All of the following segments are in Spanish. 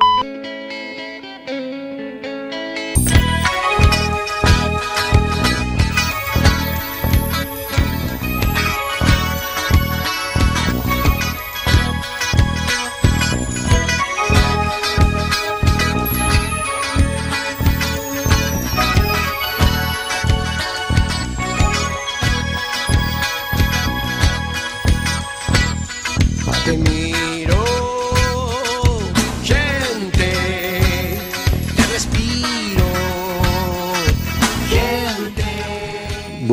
Te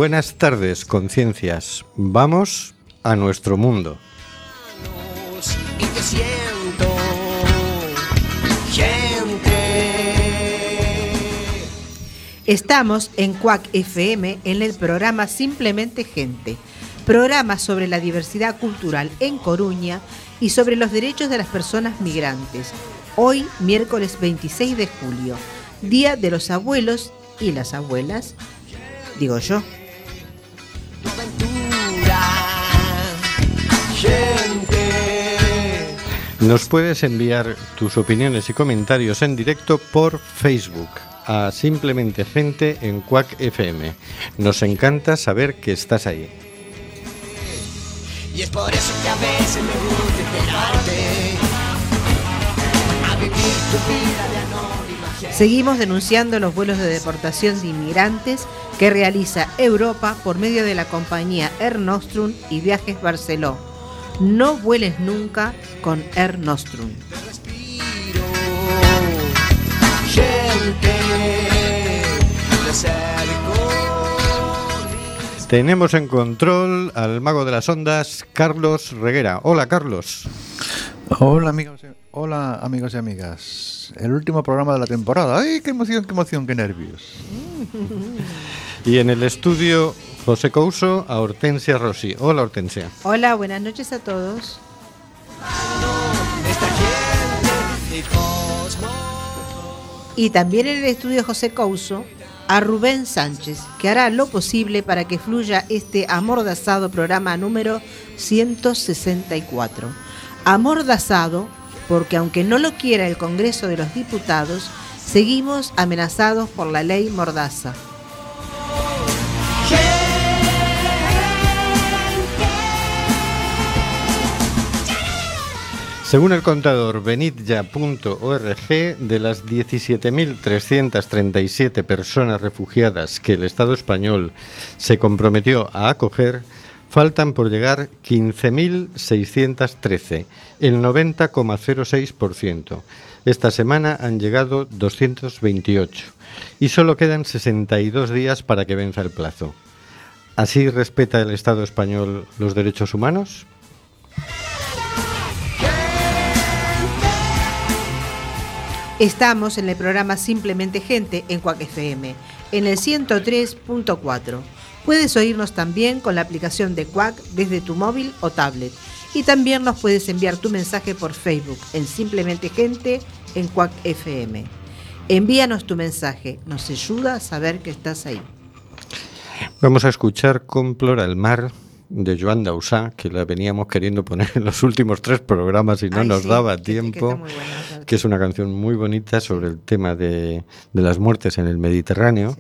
Buenas tardes, conciencias. Vamos a nuestro mundo. Y te siento, gente. Estamos en Cuac FM en el programa Simplemente Gente, programa sobre la diversidad cultural en Coruña y sobre los derechos de las personas migrantes. Hoy, miércoles 26 de julio, Día de los Abuelos y las Abuelas, digo yo. Gente. Nos puedes enviar tus opiniones y comentarios en directo por Facebook a Simplemente Gente en Quack FM. Nos encanta saber que estás ahí. Y es por eso que a veces me gusta esperarte. A vivir tu vida de anónima gente. Seguimos denunciando los vuelos de deportación de inmigrantes que realiza Europa por medio de la compañía Air Nostrum y Viajes Barceló. No vueles nunca con Air Nostrum. Tenemos en control al mago de las ondas, Carlos Reguera. Hola, Carlos. Hola amigos, y- hola amigos y amigas. El último programa de la temporada. ¡Ay, qué emoción, qué emoción, qué nervios! Y en el estudio, José Couso, a Hortensia Rossi. Hola, Hortensia. Hola, buenas noches a todos. Y también en el estudio José Couso a Rubén Sánchez, que hará lo posible para que fluya este amordazado programa número 164. Amordazado porque aunque no lo quiera el Congreso de los Diputados, seguimos amenazados por la ley Mordaza. Según el contador benitya.org, de las 17.337 personas refugiadas que el Estado español se comprometió a acoger, faltan por llegar 15.613, el 90,06%. Esta semana han llegado 228 y solo quedan 62 días para que venza el plazo. ¿Así respeta el Estado español los derechos humanos? Estamos en el programa Simplemente Gente en Cuac FM, en el 103.4. Puedes oírnos también con la aplicación de Cuac desde tu móvil o tablet. Y también nos puedes enviar tu mensaje por Facebook en Simplemente Gente en Cuac FM. Envíanos tu mensaje, nos ayuda a saber que estás ahí. Vamos a escuchar Complora el mar de Joan Dausà, que la veníamos queriendo poner en los últimos tres programas y no Ay, nos sí, daba que tiempo, buena, que es una canción muy bonita sobre el tema de, de las muertes en el Mediterráneo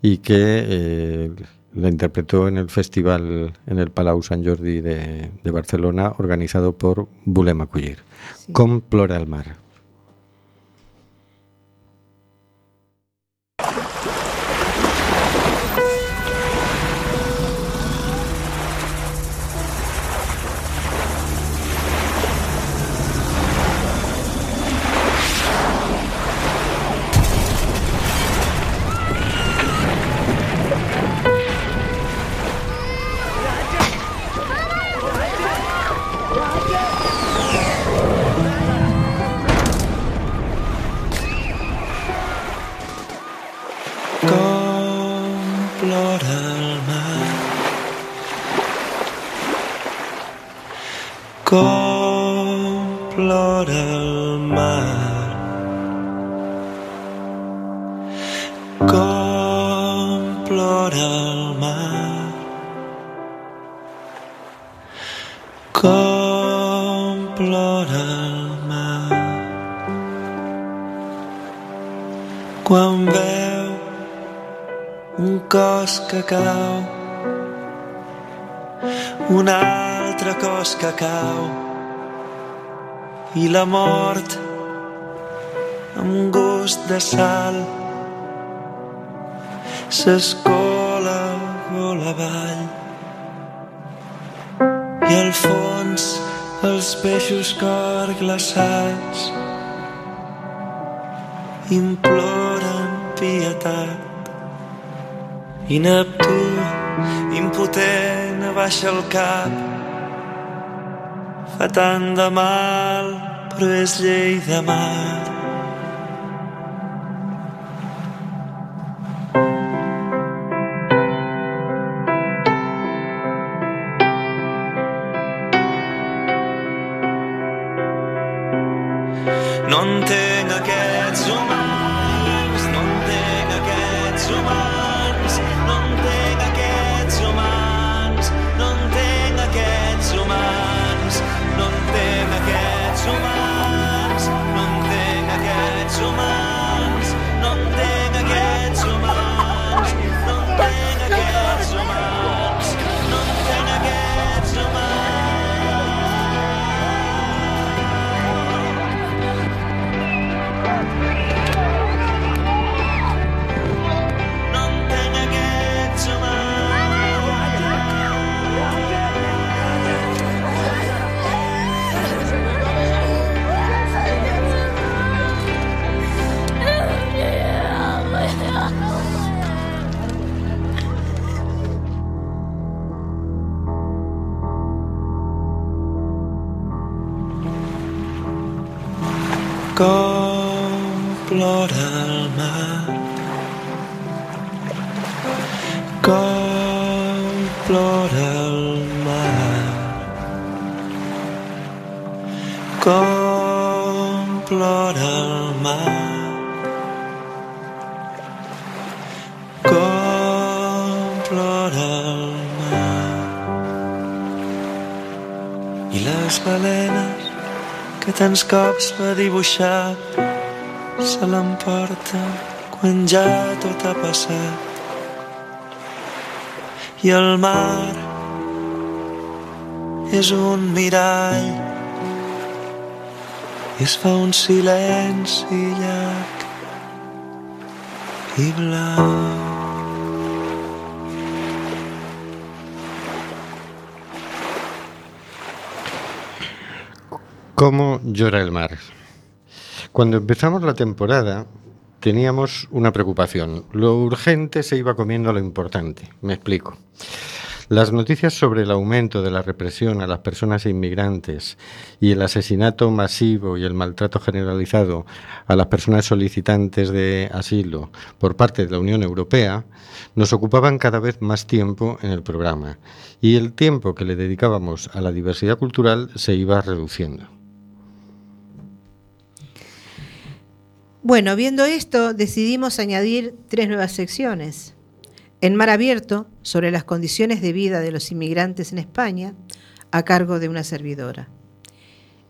y que eh, la interpretó en el festival en el Palau Sant Jordi de, de Barcelona, organizado por Volem Acollir. Complora el mar. Cau, un altre cos que cau, i la mort amb gust de sal. S'escola vol avall i al fons els peixos cor glaçats imploren pietat i Neptú impotent abaixa el cap. Fa tant de mal però és llei de mar plora el mar. Com plora el mar. Com plora el mar. I les balenes que tants cops va dibuixar se l'emporta quan ja tot ha passat. I el mar és un mirall i es fa un silenci llarg i. ¿Cómo llora el mar? Cuando empezamos la temporada teníamos una preocupación. Lo urgente se iba comiendo lo importante. Me explico. Las noticias sobre el aumento de la represión a las personas inmigrantes y el asesinato masivo y el maltrato generalizado a las personas solicitantes de asilo por parte de la Unión Europea nos ocupaban cada vez más tiempo en el programa y el tiempo que le dedicábamos a la diversidad cultural se iba reduciendo. Bueno, viendo esto, decidimos añadir tres nuevas secciones. En Mar Abierto, sobre las condiciones de vida de los inmigrantes en España, a cargo de una servidora.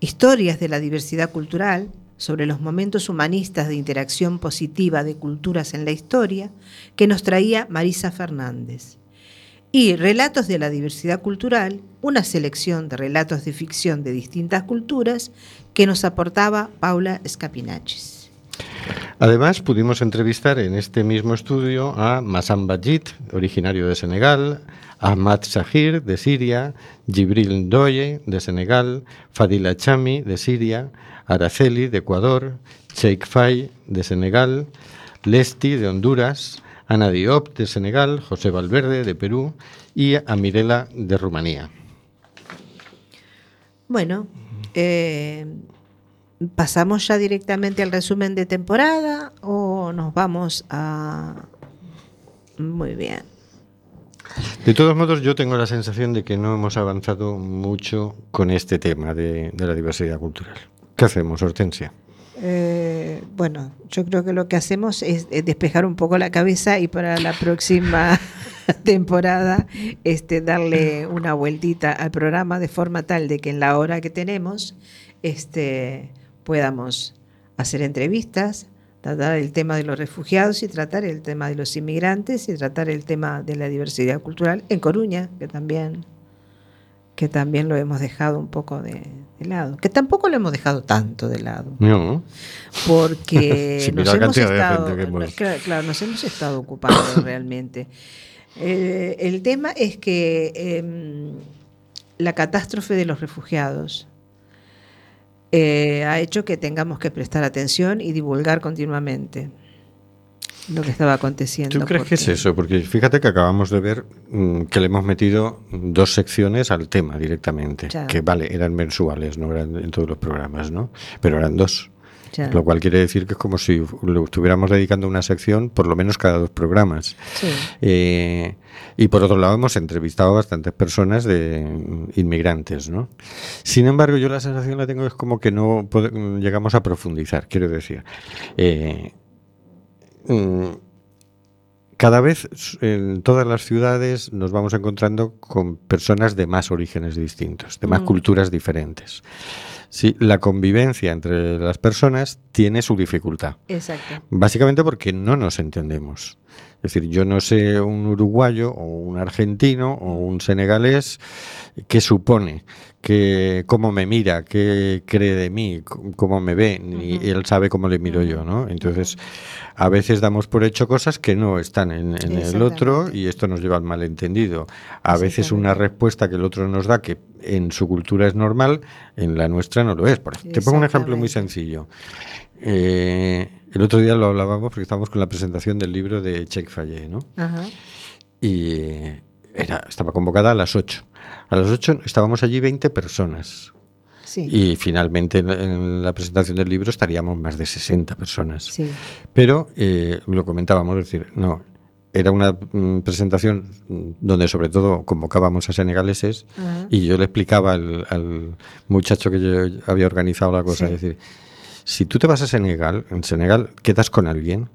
Historias de la diversidad cultural, sobre los momentos humanistas de interacción positiva de culturas en la historia, que nos traía Marisa Fernández. Y Relatos de la diversidad cultural, una selección de relatos de ficción de distintas culturas que nos aportaba Paula Scapinachis. Además, pudimos entrevistar en este mismo estudio a Massam Bajit, originario de Senegal, Ahmad Shahir, de Siria, Jibril Ndoye, de Senegal, Fadila Chami, de Siria, Araceli, de Ecuador, Sheikh Fay, de Senegal, Lesti, de Honduras, Ana Diop, de Senegal, José Valverde, de Perú, y a Mirela, de Rumanía. Bueno, eh, ¿pasamos ya directamente al resumen de temporada o nos vamos a... Muy bien. De todos modos, yo tengo la sensación de que no hemos avanzado mucho con este tema de, de la diversidad cultural. ¿Qué hacemos, Hortensia? Eh, bueno, yo creo que lo que hacemos es, eh, despejar un poco la cabeza y para la próxima temporada este, darle una vueltita al programa de forma tal de que en la hora que tenemos este, podamos hacer entrevistas, tratar el tema de los refugiados y tratar el tema de los inmigrantes y tratar el tema de la diversidad cultural en Coruña, que también, que también lo hemos dejado un poco de, de lado, que tampoco lo hemos dejado tanto de lado, No, porque Sí, nos, hemos estado, gente que hemos- claro, claro, nos hemos estado ocupando realmente. Eh, el tema es que em, la catástrofe de los refugiados eh, ha hecho que tengamos que prestar atención y divulgar continuamente lo que estaba aconteciendo. ¿Tú crees que es porque- eso? Porque fíjate que acabamos de ver mm, que le hemos metido dos secciones al tema directamente. Ya. Que vale, eran mensuales, no eran en todos los programas, ¿no? Pero eran dos. Ya. Lo cual quiere decir que es como si lo estuviéramos dedicando una sección por lo menos cada dos programas. Sí. Eh, y por otro lado, hemos entrevistado a bastantes personas de mm, inmigrantes, ¿no? Sin embargo, yo la sensación la tengo es como que no mm, llegamos a profundizar, quiero decir. Eh, mm, cada vez en todas las ciudades nos vamos encontrando con personas de más orígenes distintos, de más Mm. culturas diferentes. Sí, la convivencia entre las personas tiene su dificultad. Exacto. Básicamente porque no nos entendemos. Es decir, yo no sé un uruguayo o un argentino o un senegalés qué supone, que, cómo me mira, qué cree de mí, cómo me ve, ni Ujú. él sabe cómo le miro yo, ¿no? Entonces, a veces damos por hecho cosas que no están en, en el otro y esto nos lleva al malentendido. A veces una respuesta que el otro nos da que en su cultura es normal, en la nuestra no lo es. Te pongo un ejemplo muy sencillo. Eh, el otro día lo hablábamos porque estábamos con la presentación del libro de Cheikh Fayet, ¿no? Ajá. Y era, estaba convocada a las 8. A las 8 estábamos allí 20 personas. Sí. Y finalmente en, la presentación del libro estaríamos más de 60 personas. sí. Pero eh, lo comentábamos, es decir, no, era una mm, presentación donde sobre todo convocábamos a senegaleses y yo le explicaba al, al muchacho que yo había organizado la cosa, Sí. es decir, si tú te vas a Senegal, en Senegal quedas con alguien,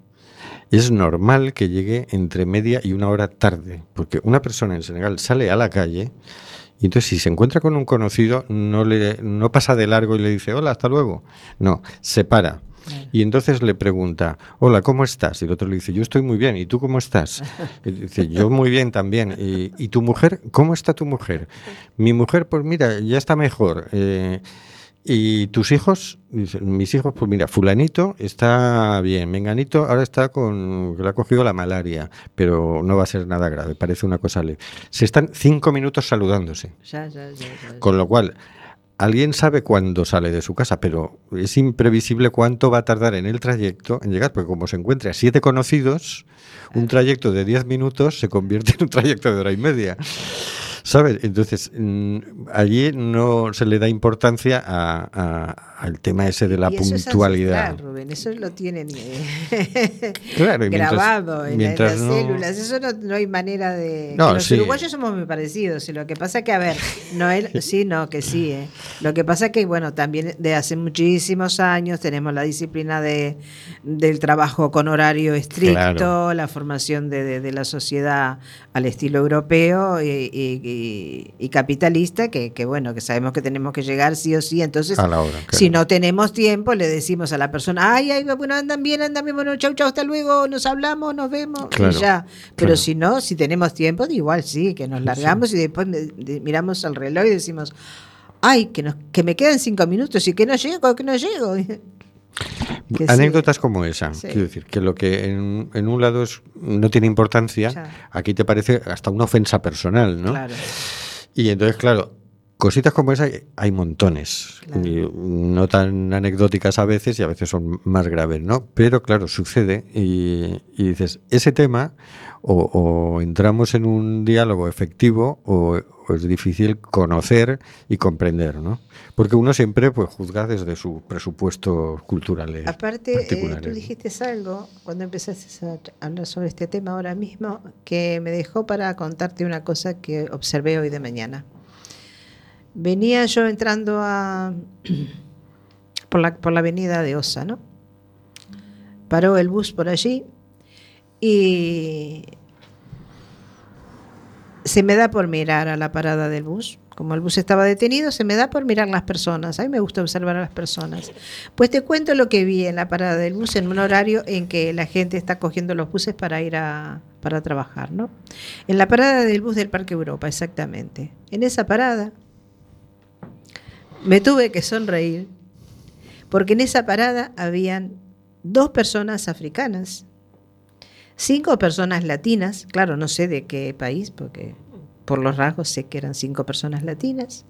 es normal que llegue entre media y una hora tarde, porque una persona en Senegal sale a la calle y entonces si se encuentra con un conocido no le no pasa de largo y le dice hola hasta luego, no, se para. Y entonces le pregunta, hola, ¿cómo estás? Y el otro le dice, yo estoy muy bien, ¿y tú cómo estás? Y dice, yo muy bien también. ¿Y, y tu mujer? ¿Cómo está tu mujer? Mi mujer, pues mira, ya está mejor. Eh, ¿Y tus hijos? Mis hijos, pues mira, fulanito está bien, menganito ahora está con, le ha cogido la malaria, pero no va a ser nada grave, parece una cosa leve. Se están cinco minutos saludándose. Ya, ya, ya, ya, ya. Con lo cual, alguien sabe cuándo sale de su casa, pero es imprevisible cuánto va a tardar en el trayecto en llegar, porque como se encuentre a siete conocidos, un trayecto de diez minutos se convierte en un trayecto de hora y media. ¿Sabes? Entonces, mm, allí no se le da importancia a- a- al tema ese de la Y eso es puntualidad. ancestral, Rubén, eso lo tienen eh, Claro, mientras- grabado en, las no- células. Eso no, no hay manera de. No, los sí. uruguayos somos muy parecidos. Y lo que pasa que, a ver, no sí, no, que sí. eh. Lo que pasa que, bueno, también de hace muchísimos años tenemos la disciplina de, del trabajo con horario estricto, Claro. la formación de, de- de la sociedad al estilo europeo y, y- y- y capitalista, que, que, bueno, que sabemos que tenemos que llegar sí o sí. Entonces, A la hora, claro. si no tenemos tiempo, le decimos a la persona, ay, ay, bueno, andan bien, andan bien, bueno, chau, chau, hasta luego, nos hablamos, nos vemos, Claro, y ya. Pero claro. si no, si tenemos tiempo, igual sí, que nos largamos y después miramos al reloj y decimos, ay, que, nos, que me quedan cinco minutos y que no llego, que no llego. Sí. Anécdotas como esa. Sí. Quiero decir, que lo que en, en un lado es- no tiene importancia, aquí te parece hasta una ofensa personal, ¿no? Claro. Y entonces, claro, cositas como esa hay, montones. Claro. Y no tan anecdóticas a veces y a veces son más graves, ¿no? Pero claro, sucede y, y dices, ese tema o, o entramos en un diálogo efectivo o es difícil conocer y comprender, ¿no? Porque uno siempre pues juzga desde sus presupuestos culturales Aparte, eh, tú dijiste algo cuando empezaste a hablar sobre este tema ahora mismo que me dejó para contarte una cosa que observé hoy de mañana. Venía yo entrando a por la, por la avenida de Osa, ¿no? Paró el bus por allí y se me da por mirar a la parada del bus como el bus estaba detenido, se me da por mirar las personas. A mí me gusta observar a las personas. Pues te cuento lo que vi en la parada del bus en un horario en que la gente está cogiendo los buses para ir a para trabajar, ¿no? En la parada del bus del Parque Europa, exactamente. En esa parada me tuve que sonreír porque en esa parada habían dos personas africanas, cinco personas latinas, claro, no sé de qué país, porque por los rasgos sé que eran cinco personas latinas,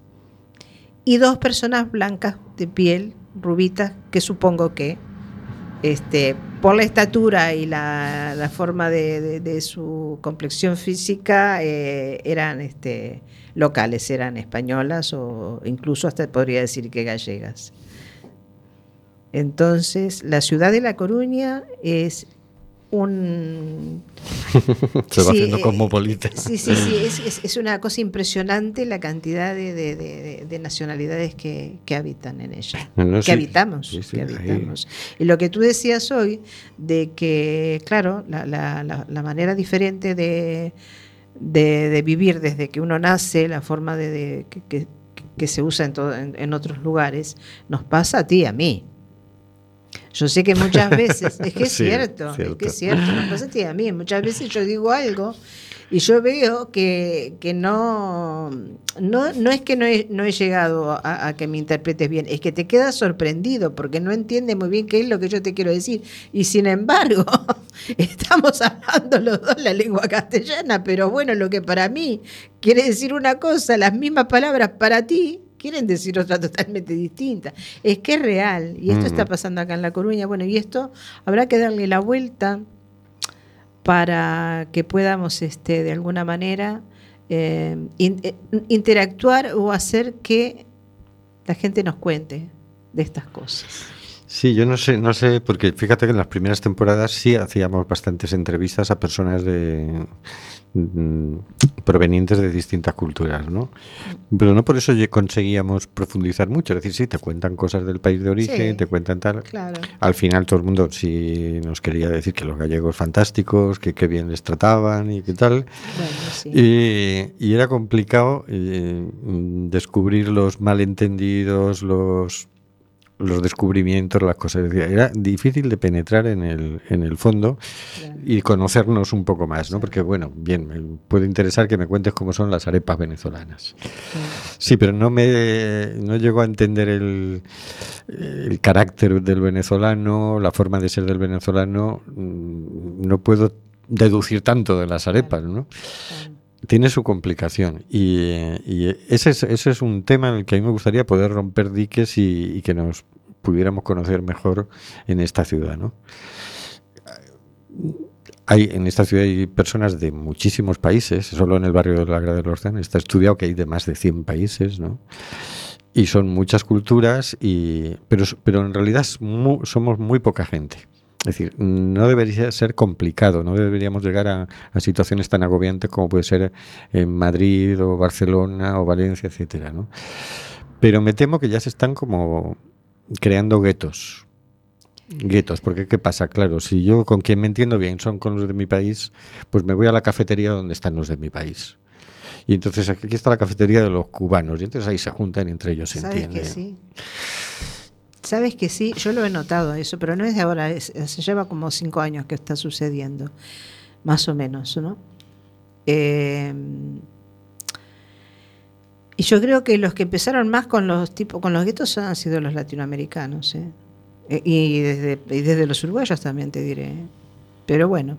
y dos personas blancas de piel, rubitas, que supongo que este, por la estatura y la, forma de, su complexión física eh, eran este, locales, eran españolas o incluso hasta podría decir que gallegas. Entonces, la ciudad de La Coruña es un... Se va haciendo eh, cosmopolita. Sí, sí, sí, es, es, una cosa impresionante la cantidad de, nacionalidades que, habitan en ella, que, habitamos, que habitamos. Y lo que tú decías hoy, de que, claro, la, la, la manera diferente de, vivir desde que uno nace, la forma de, que, que, se usa en, todo, en otros lugares, nos pasa a ti y a mí. Yo sé que muchas veces, es que es cierto, es que es cierto, me pasa a mí, muchas veces yo digo algo y yo veo que, que no, no, no es que no he, no he llegado a, que me interpretes bien, es que te quedas sorprendido porque no entiendes muy bien qué es lo que yo te quiero decir. Y sin embargo, estamos hablando los dos la lengua castellana, pero bueno, lo que para mí quiere decir una cosa, las mismas palabras para ti, quieren decir otra totalmente distinta. Es que es real, y esto está pasando acá en La Coruña. Bueno, y esto habrá que darle la vuelta para que podamos, este, de alguna manera, eh, eh, interactuar o hacer que la gente nos cuente de estas cosas. Sí, yo no sé, no sé, porque fíjate que en las primeras temporadas sí hacíamos bastantes entrevistas a personas de, Mm, provenientes de distintas culturas, ¿no? Pero no por eso conseguíamos profundizar mucho. Es decir, sí, te cuentan cosas del país de origen, te cuentan tal. Al final todo el mundo sí nos quería decir que los gallegos fantásticos, que qué bien les trataban y qué tal. y, era complicado eh, descubrir los malentendidos, los los descubrimientos, las cosas. Era difícil de penetrar en el, en el fondo y conocernos un poco más, ¿no? Porque, bueno, bien, me puede interesar que me cuentes cómo son las arepas venezolanas. Sí, pero no me no llego a entender el, el carácter del venezolano, la forma de ser del venezolano. Mm, no puedo deducir tanto de las arepas, ¿no? Tiene su complicación y, ese, es, ese es un tema en el que a mí me gustaría poder romper diques y, que nos pudiéramos conocer mejor en esta ciudad, ¿no? Hay, en esta ciudad hay personas de muchísimos países, solo en el barrio de la Grada del Orden está estudiado que hay de más de 100 países, ¿no? Y son muchas culturas, y, pero, pero en realidad somos muy poca gente. Es decir, no debería ser complicado, no deberíamos llegar a, situaciones tan agobiantes como puede ser en Madrid o Barcelona o Valencia, etcétera, ¿no? Pero me temo que ya se están como creando guetos. Guetos, porque ¿qué pasa? Claro, si yo con quien me entiendo bien son con los de mi país, pues me voy a la cafetería donde están los de mi país. Y entonces aquí está la cafetería de los cubanos, y entonces ahí se juntan entre ellos, ¿se ¿Sabes Que sí? Sabes que sí, yo lo he notado eso, pero no es de ahora, se lleva como cinco años que está sucediendo, más o menos, ¿no? Eh, y yo creo que los que empezaron más con los tipos, con los guetos han sido los latinoamericanos, ¿eh? E, y, desde, los uruguayos también te diré. Pero bueno,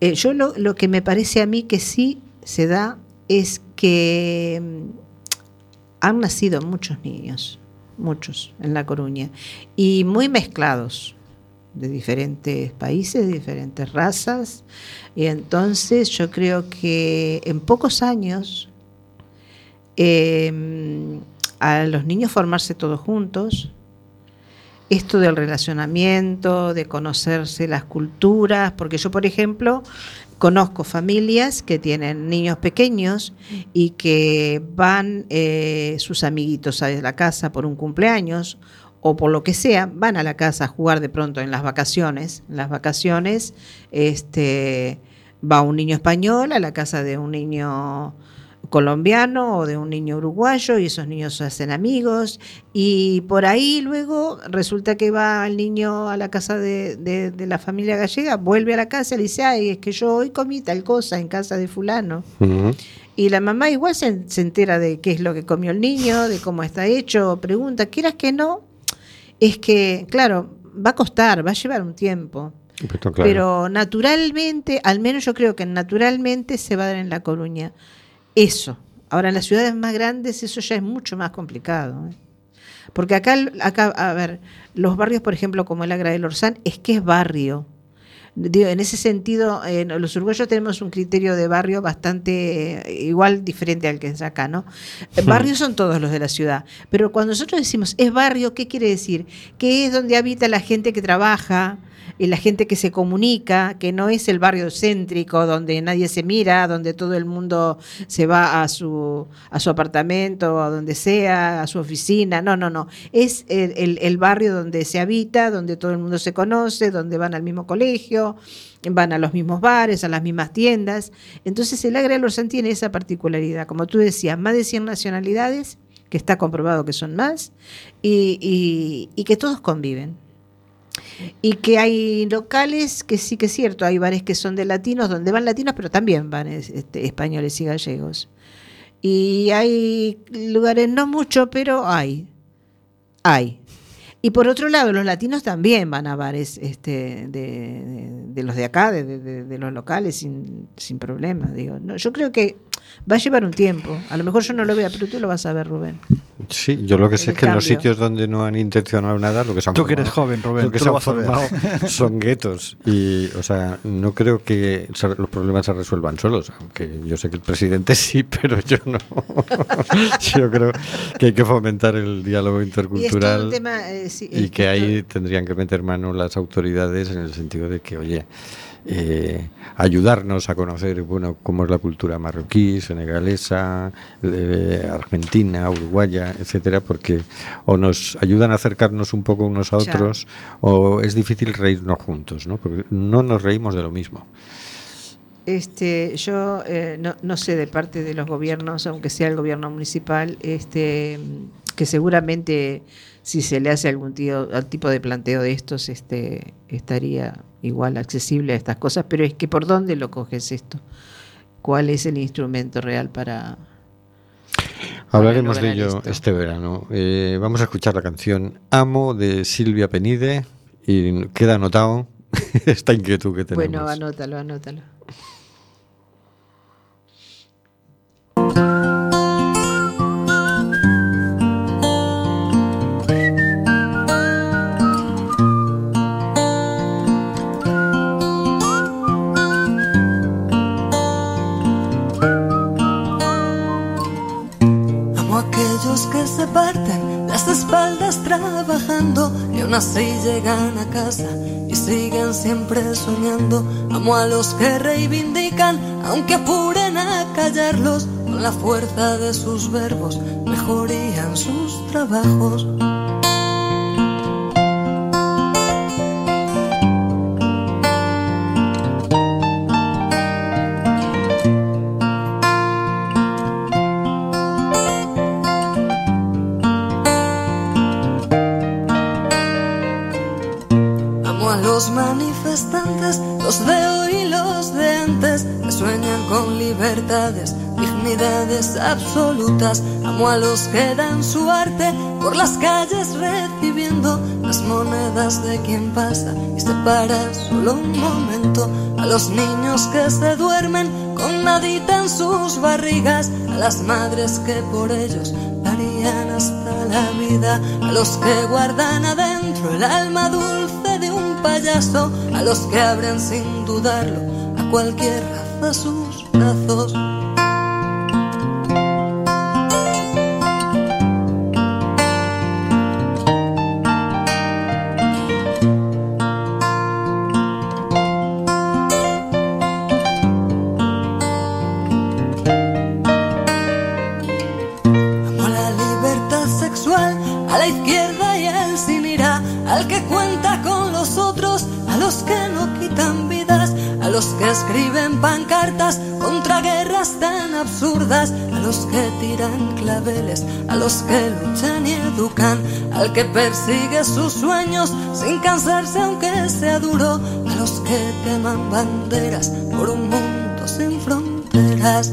eh, yo lo, que me parece a mí que sí se da es que mm, han nacido muchos niños muchos en La Coruña, y muy mezclados de diferentes países, de diferentes razas, y entonces yo creo que en pocos años em, a los niños formarse todos juntos, esto del relacionamiento, de conocerse las culturas, porque yo, por ejemplo, Conozco familias que tienen niños pequeños y que van eh, sus amiguitos a la casa por un cumpleaños o por lo que sea, van a la casa a jugar de pronto en las vacaciones. En las vacaciones este, va un niño español a la casa de un niño colombiano o de un niño uruguayo y esos niños se hacen amigos y por ahí luego resulta que va el niño a la casa de, de- de la familia gallega, vuelve a la casa y le dice, ay, es que yo hoy comí tal cosa en casa de fulano. Y la mamá igual se, se entera de qué es lo que comió el niño, de cómo está hecho, pregunta, quieras que no, es que, claro, va a costar, va a llevar un tiempo. Pero, claro. Pero naturalmente, al menos yo creo que naturalmente se va a dar en La Coruña. Eso. Ahora, en las ciudades más grandes eso ya es mucho más complicado. ¿eh? Porque acá, acá, a ver, los barrios, por ejemplo, como el Agra del Orsán, es que es barrio. Digo, en ese sentido, eh, los uruguayos tenemos un criterio de barrio bastante eh, igual diferente al que es acá, ¿no? Eh, Barrios son todos los de la ciudad, pero cuando nosotros decimos es barrio, ¿qué quiere decir? Que es donde habita la gente que trabaja, y la gente que se comunica, que no es el barrio céntrico donde nadie se mira, donde todo el mundo se va a su, a su apartamento, a donde sea, a su oficina. No, no, no. Es el, barrio donde se habita, donde todo el mundo se conoce, donde van al mismo colegio, van a los mismos bares, a las mismas tiendas. Entonces el Agra de Lorzán tiene esa particularidad. Como tú decías, más de 100 nacionalidades, que está comprobado que son más, y- y que todos conviven. Y que hay locales que sí que es cierto, hay bares que son de latinos, donde van latinos, pero también van es- este, españoles y gallegos. Y hay lugares, no mucho, pero hay. Hay. Y por otro lado, los latinos también van a bares este, de, los de acá, de, de- los locales, sin, sin problema. Digo. No, yo creo que va a llevar un tiempo. A lo mejor yo no lo vea, pero tú lo vas a ver, Rubén. Sí, yo lo que sé El es que en los sitios donde no han intencionado nada, lo que se han Tú que eres joven, Rubén, lo que tú se lo han vas a ver. formado son guetos. Y, o sea, no creo que los problemas se resuelvan solos, aunque yo sé que el presidente sí, pero yo no. yo creo que hay que fomentar el diálogo Y intercultural tema, eh, sí, y es que ahí tendrían que meter mano las autoridades en el sentido de que, oye, eh, ayudarnos a conocer bueno cómo es la cultura marroquí, senegalesa, eh, argentina, uruguaya, etcétera, porque o nos ayudan a acercarnos un poco unos a Ya. otros o es difícil reírnos juntos, ¿no? Porque no nos reímos de lo mismo. Este, yo eh, no, no sé de parte de los gobiernos, aunque sea el gobierno municipal, este, que seguramente si se le hace algún tío, tipo de planteo de estos, este, estaría igual accesible a estas cosas, pero es que por dónde lo coges esto, cuál es el instrumento real para Hablaremos de ello esto. este verano. Eh, vamos a escuchar la canción Amo de Silvia Penide y queda anotado esta inquietud que tenemos. bueno, anótalo, anótalo. A aquellos que se parten las espaldas trabajando y aún así llegan a casa y siguen siempre soñando. Amo a los que reivindican, aunque apuren a callarlos, con la fuerza de sus verbos mejorían sus trabajos. Los de hoy y los de antes, que sueñan con libertades, dignidades absolutas. Amo a los que dan su arte por las calles recibiendo las monedas de quien pasa y se para solo un momento. A los niños que se duermen con nadita en sus barrigas, a las madres que por ellos darían hasta la vida, a los que guardan adentro el alma dulce payaso, a los que abren sin dudarlo a cualquier raza sus brazos. A los que luchan y educan, al que persigue sus sueños sin cansarse aunque sea duro, a los que queman banderas por un mundo sin fronteras.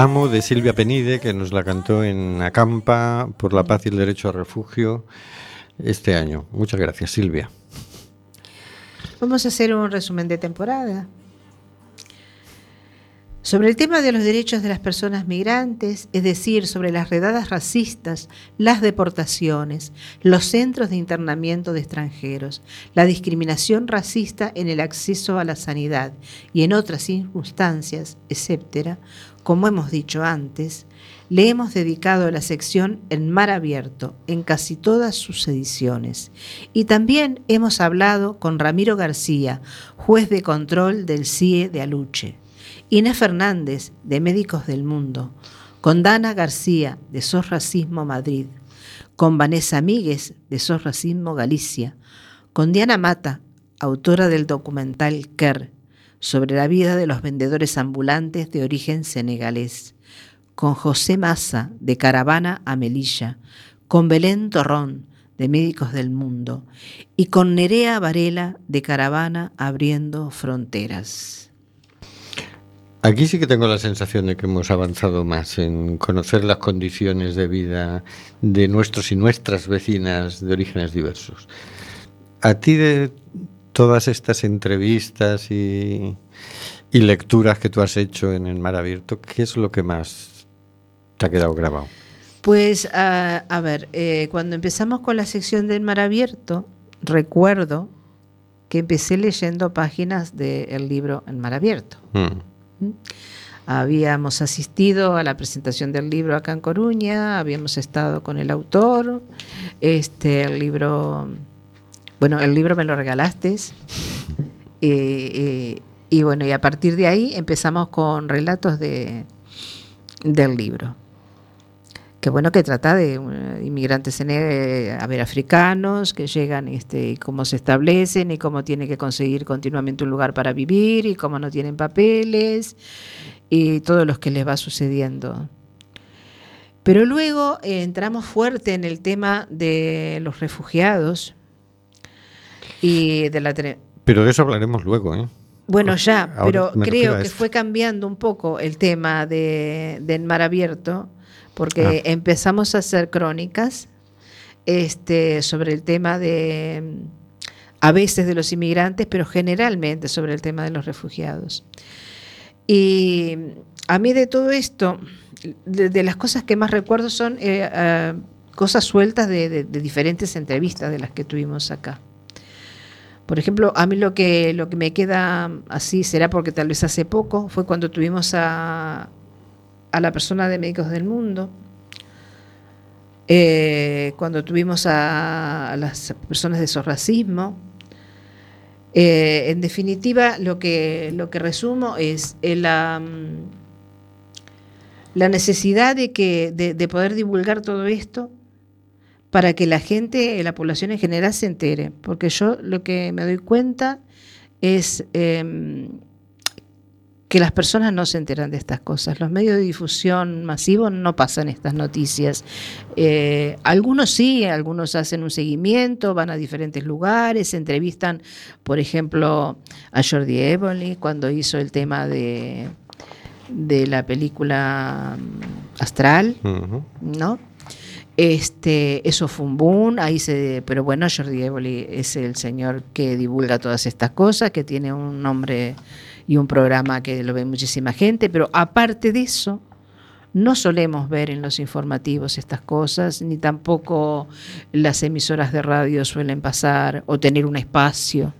Amo de Silvia Penide, que nos la cantó en Acampa por la paz y el derecho a refugio este año. Muchas gracias, Silvia. Vamos a hacer un resumen de temporada. Sobre el tema de los derechos de las personas migrantes, es decir, sobre las redadas racistas, las deportaciones, los centros de internamiento de extranjeros, la discriminación racista en el acceso a la sanidad y en otras circunstancias, etc., como hemos dicho antes, le hemos dedicado la sección En Mar Abierto en casi todas sus ediciones. Y también hemos hablado con Ramiro García, juez de control del CIE de Aluche Inés Fernández, de Médicos del Mundo, con Dana García, de SOS Racismo Madrid, con Vanessa Míguez, de SOS Racismo Galicia, con Diana Mata, autora del documental Ker, sobre la vida de los vendedores ambulantes de origen senegalés, con José Massa, de Caravana a Melilla, con Belén Torrón, de Médicos del Mundo, y con Nerea Varela, de Caravana Abriendo Fronteras. Aquí sí que tengo la sensación de que hemos avanzado más en conocer las condiciones de vida de nuestros y nuestras vecinas de orígenes diversos. A ti de todas estas entrevistas y, lecturas que tú has hecho en el Mar Abierto, ¿qué es lo que más te ha quedado grabado? Pues a, ver, eh, cuando empezamos con la sección del Mar Abierto, recuerdo que empecé leyendo páginas del libro El Mar Abierto. Mm. Habíamos asistido a la presentación del libro acá en Coruña, habíamos estado con el autor, este, el libro, bueno, el libro me lo regalaste, y bueno, y a partir de ahí empezamos con relatos de, del libro. Que bueno que trata de uh, inmigrantes en, eh, a ver, africanos que llegan este, y cómo se establecen y cómo tienen que conseguir continuamente un lugar para vivir y cómo no tienen papeles y todo lo que les va sucediendo. Pero luego eh, entramos fuerte en el tema de los refugiados y de la... Pero de eso hablaremos luego, ¿eh? Bueno, ya, pero creo que fue cambiando un poco el tema de, del mar abierto porque ah. empezamos a hacer crónicas este, sobre el tema de, a veces de los inmigrantes, pero generalmente sobre el tema de los refugiados. Y a mí de todo esto, de, las cosas que más recuerdo son eh, ah, cosas sueltas de, diferentes entrevistas de las que tuvimos acá. Por ejemplo, a mí lo que, lo que me queda así, será porque tal vez hace poco, fue cuando tuvimos a, a la persona de Médicos del Mundo, eh, cuando tuvimos a, las personas de sorracismo. Eh, en definitiva, lo que, lo que resumo es eh, la, la necesidad de, que, de, poder divulgar todo esto para que la gente, la población en general se entere. Porque yo lo que me doy cuenta es em, que las personas no se enteran de estas cosas. Los medios de difusión masivos no pasan estas noticias. Eh, algunos sí, algunos hacen un seguimiento, van a diferentes lugares, entrevistan, por ejemplo, a Jordi Evoli cuando hizo el tema de, de la película mm, Astral, ¿no? Este, eso fue un boom, ahí se, pero bueno, Jordi Evoli es el señor que divulga todas estas cosas, que tiene un nombre y un programa que lo ve muchísima gente, pero aparte de eso, no solemos ver en los informativos estas cosas, ni tampoco las emisoras de radio suelen pasar o tener un espacio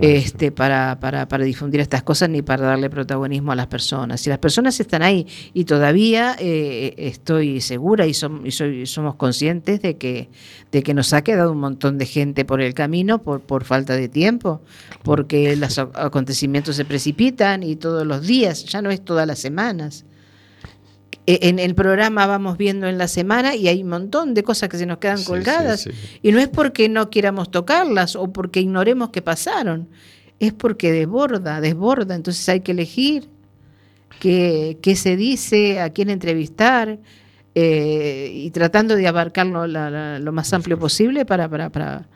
este, para, para, para, difundir estas cosas ni para darle protagonismo a las personas. Si las personas están ahí y todavía eh, estoy segura y, y soy, somos conscientes de que, de que nos ha quedado un montón de gente por el camino por, por falta de tiempo, porque los acontecimientos se precipitan y todos los días, ya no es todas las semanas. E, en el programa vamos viendo en la semana y hay un montón de cosas que se nos quedan colgadas. Y no es porque no quieramos tocarlas o porque ignoremos que pasaron, es porque desborda, desborda. Entonces hay que elegir qué, qué se dice, a quién entrevistar eh, y tratando de abarcarlo lo más amplio posible para, para, para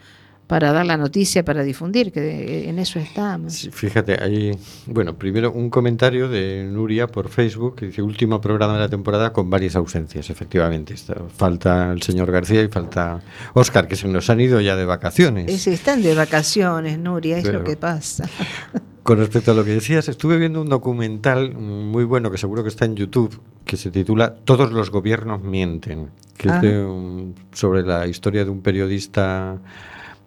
para dar la noticia, para difundir, que en eso estamos. fíjate, hay, bueno, primero un comentario de Nuria por Facebook que dice último programa de la temporada con varias ausencias, efectivamente. Falta el señor García y falta Oscar, que se nos han ido ya de vacaciones. Sí, están de vacaciones, Nuria, es lo que pasa. Con respecto a lo que decías, estuve viendo un documental muy bueno que seguro que está en YouTube, que se titula Todos los gobiernos mienten, que es ah. sobre la historia de un periodista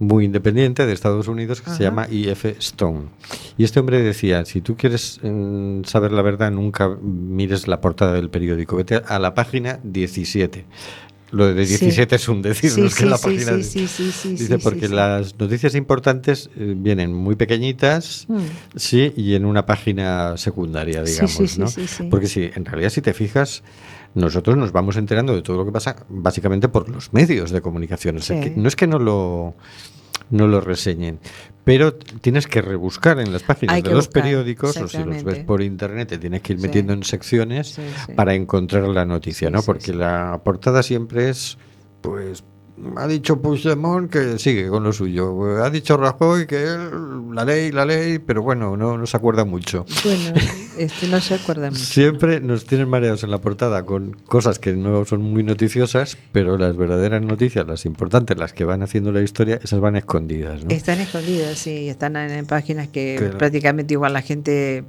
muy independiente de Estados Unidos que se llama E.F. Stone. Y este hombre decía, si tú quieres mm, saber la verdad, nunca mires la portada del periódico, vete a la página 17. Lo de 17 es un decir, no es que la página. Dice, porque las noticias importantes eh, vienen muy pequeñitas, mm. sí, y en una página secundaria, digamos, ¿no? Porque si, en realidad, si te fijas, nosotros nos vamos enterando de todo lo que pasa básicamente por los medios de comunicación. no es que no lo, no lo reseñen, pero tienes que rebuscar en las páginas de los periódicos o si los ves por internet te tienes que ir metiendo en secciones para encontrar la noticia, ¿no? Porque la portada siempre es pues ha dicho Puigdemont que sigue con lo suyo. Ha dicho Rajoy que la ley, la ley, pero bueno, no, no se acuerda mucho. Bueno, este no se acuerda mucho. Siempre nos tienen mareados en la portada con cosas que no son muy noticiosas, pero las verdaderas noticias, las importantes, las que van haciendo la historia, esas van escondidas. ¿no? Están escondidas, sí, están en, páginas que prácticamente igual la gente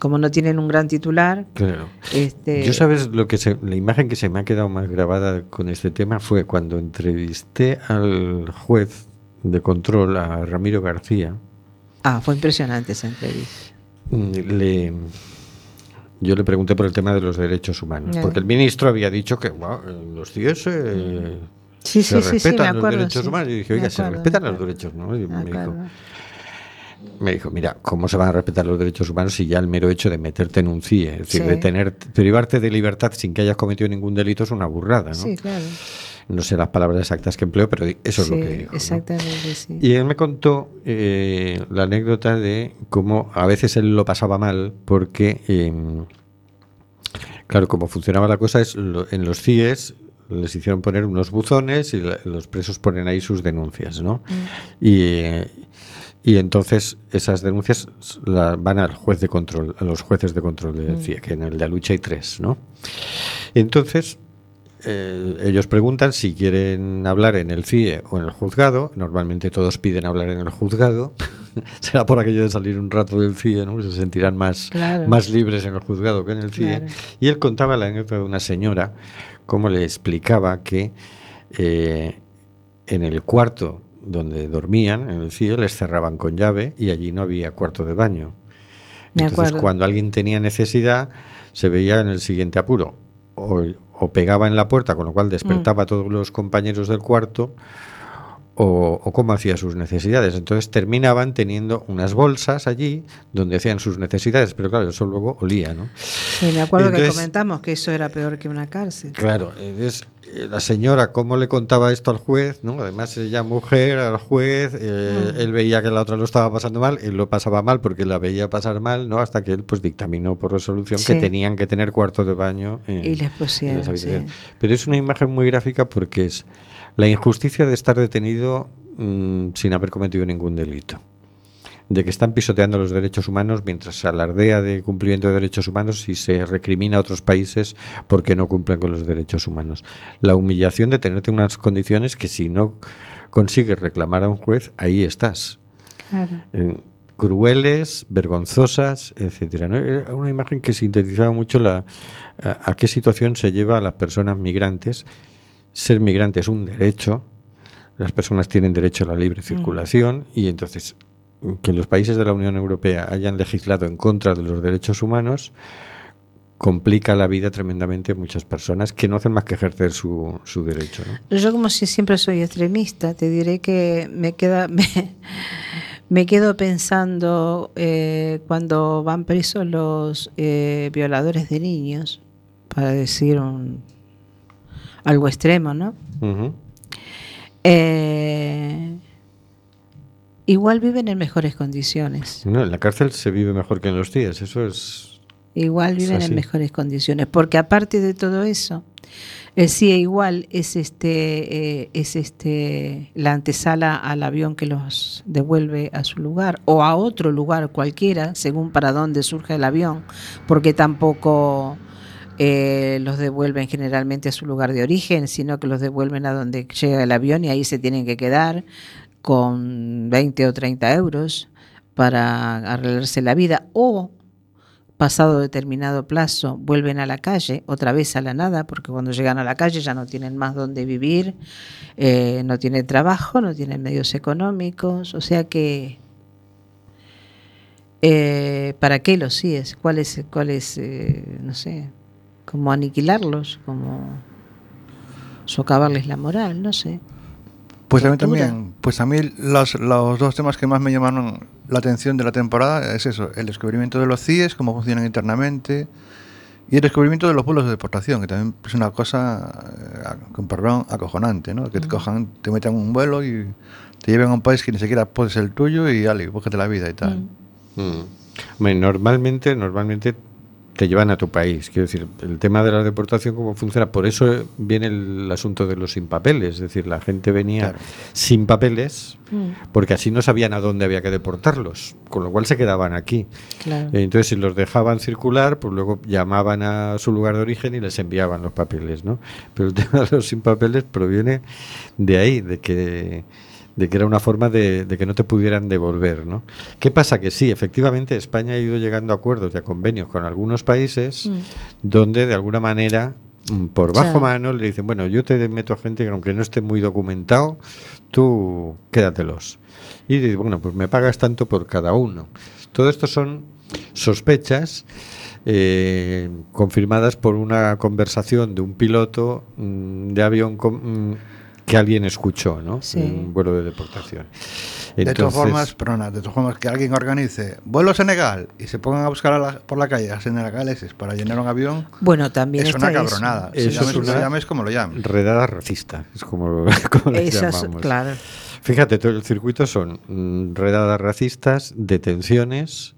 como no tienen un gran titular. Claro. Este... Yo sabes lo que la imagen que se me ha quedado más grabada con este tema fue cuando entrevisté al juez de control a Ramiro García. Ah, fue impresionante esa entrevista. Mm, le, yo le pregunté por el tema de los derechos humanos, porque el ministro había dicho que los CIES eh, se respetan los derechos humanos. Y dije, oiga, se respetan los derechos, ¿no? Y me dijo, me dijo, mira, ¿cómo se van a respetar los derechos humanos si ya el mero hecho de meterte en un CIE, es decir, de tener, privarte de libertad sin que hayas cometido ningún delito es una burrada, ¿no? Sí, claro. No sé las palabras exactas que empleo, pero eso es lo que dijo. Exactamente, sí. Y él me contó eh, la anécdota de cómo a veces él lo pasaba mal porque, em, claro, como funcionaba la cosa es en los CIEs les hicieron poner unos buzones y los presos ponen ahí sus denuncias, ¿no? Mm. Y, eh, y entonces esas denuncias van al juez de control, a los jueces de control de mm. CIE, que en el de Alucha hay tres, ¿no? Entonces, eh, ellos preguntan si quieren hablar en el CIE o en el juzgado. Normalmente todos piden hablar en el juzgado. Será por aquello de salir un rato del CIE, ¿no? Se sentirán más, más libres en el juzgado que en el CIE. Y él contaba la anécdota de una señora, cómo le explicaba que eh, en el cuarto donde dormían, en el CIE, les cerraban con llave y allí no había cuarto de baño. Entonces, cuando alguien tenía necesidad, se veía en el siguiente apuro. O, pegaba en la puerta, con lo cual despertaba a todos los compañeros del cuarto, o, cómo hacía sus necesidades. Entonces terminaban teniendo unas bolsas allí donde hacían sus necesidades, pero claro, eso luego olía, ¿no? Sí, me acuerdo que comentamos que eso era peor que una cárcel. Claro, entonces eh, la señora cómo le contaba esto al juez, ¿no? Además ella mujer, al juez, eh, mm. él veía que la otra lo estaba pasando mal, él lo pasaba mal porque la veía pasar mal, ¿no? Hasta que él pues dictaminó por resolución que tenían que tener cuarto de baño y les pusieron, Pero es una imagen muy gráfica porque es la injusticia de estar detenido mm, sin haber cometido ningún delito. De que están pisoteando los derechos humanos mientras se alardea de cumplimiento de derechos humanos y se recrimina a otros países porque no cumplen con los derechos humanos. La humillación de tenerte unas condiciones que si no consigues reclamar a un juez, ahí estás. Eh, crueles, vergonzosas, etcétera. Era una imagen que sintetizaba mucho la, a, a, qué situación se lleva a las personas migrantes ser migrante es un derecho, las personas tienen derecho a la libre mm. circulación y entonces que los países de la Unión Europea hayan legislado en contra de los derechos humanos complica la vida tremendamente a muchas personas que no hacen más que ejercer su, su derecho. ¿no? Yo como si siempre soy extremista, te diré que me queda me, me quedo pensando eh, cuando van presos los eh, violadores de niños, para decir un, algo extremo, ¿no? Eh, igual viven en mejores condiciones. No, en la cárcel se vive mejor que en los días, eso es... Igual viven en mejores condiciones, porque aparte de todo eso, el CIE igual es este eh, es este la antesala al avión que los devuelve a su lugar o a otro lugar cualquiera, según para dónde surge el avión, porque tampoco eh, los devuelven generalmente a su lugar de origen, sino que los devuelven a donde llega el avión y ahí se tienen que quedar con 20 o 30 euros para arreglarse la vida. O pasado determinado plazo vuelven a la calle, otra vez a la nada, porque cuando llegan a la calle ya no tienen más dónde vivir, eh, no tienen trabajo, no tienen medios económicos, o sea que eh, ¿para qué los síes? ¿Cuál es, cuál es eh, no sé, como aniquilarlos, como socavarles la moral, no sé. Pues a mí también, pues a mí los, los dos temas que más me llamaron la atención de la temporada es eso, el descubrimiento de los CIES, cómo funcionan internamente, y el descubrimiento de los vuelos de deportación, que también es una cosa, eh, con perdón, acojonante, ¿no? Que te cojan, te metan en un vuelo y te lleven a un país que ni siquiera puede ser el tuyo y dale, búscate la vida y tal. Mm. Mm. Hombre, normalmente, normalmente te llevan a tu país. Quiero decir, el tema de la deportación, cómo funciona. Por eso viene el asunto de los sin papeles. Es decir, la gente venía Claro. sin papeles Mm, porque así no sabían a dónde había que deportarlos, con lo cual se quedaban aquí. claro. Entonces, si los dejaban circular, pues luego llamaban a su lugar de origen y les enviaban los papeles, ¿no? Pero el tema de los sin papeles proviene de ahí, de que de que era una forma de, de que no te pudieran devolver, ¿no? ¿Qué pasa? Que sí, efectivamente España ha ido llegando a acuerdos y a convenios con algunos países Mm. donde de alguna manera mm, por bajo Claro. mano le dicen, bueno, yo te meto a gente que aunque no esté muy documentado, tú quédatelos. Y dices, bueno, pues me pagas tanto por cada uno. Todo esto son sospechas eh, confirmadas por una conversación de un piloto mm, de avión con- mm, que alguien escuchó, ¿no? Sí. Un vuelo de deportación. De todas formas, perdona, de todas formas, que alguien organice vuelo a Senegal y se pongan a buscar a la- por la calle a senegaleses para llenar un avión, Bueno, también es una eso. cabronada. Eso Si llames, es una- lo llames como lo llames. redada racista, es como, como le Eso es- llamamos. claro. Fíjate, todo el circuito son mm, redadas racistas, detenciones,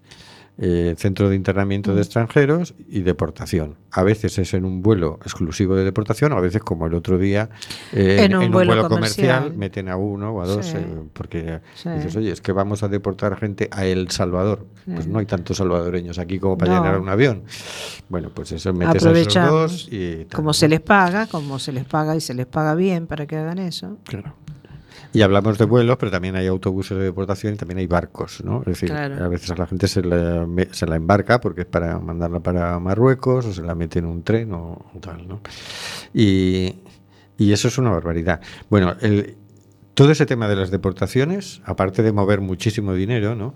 eh, centro de internamiento Mm. de extranjeros y deportación. A veces es en un vuelo exclusivo de deportación, a veces como el otro día eh, En un vuelo comercial. comercial. meten a uno o a dos Sí. eh, porque Sí. dices, oye, es que vamos a deportar gente a El Salvador. Pues no hay tantos salvadoreños aquí como para No. llenar un avión. Bueno, pues eso metes a esos dos y tal, como se les paga, como se les paga y se les paga bien para que hagan eso. Claro. Y hablamos de vuelos, pero también hay autobuses de deportación y también hay barcos, ¿no? Es decir, Claro. a veces a la gente se la, se la embarca porque es para mandarla para Marruecos o se la mete en un tren o, tal, ¿no? Y, y eso es una barbaridad. Bueno, el, todo ese tema de las deportaciones, aparte de mover muchísimo dinero, ¿no?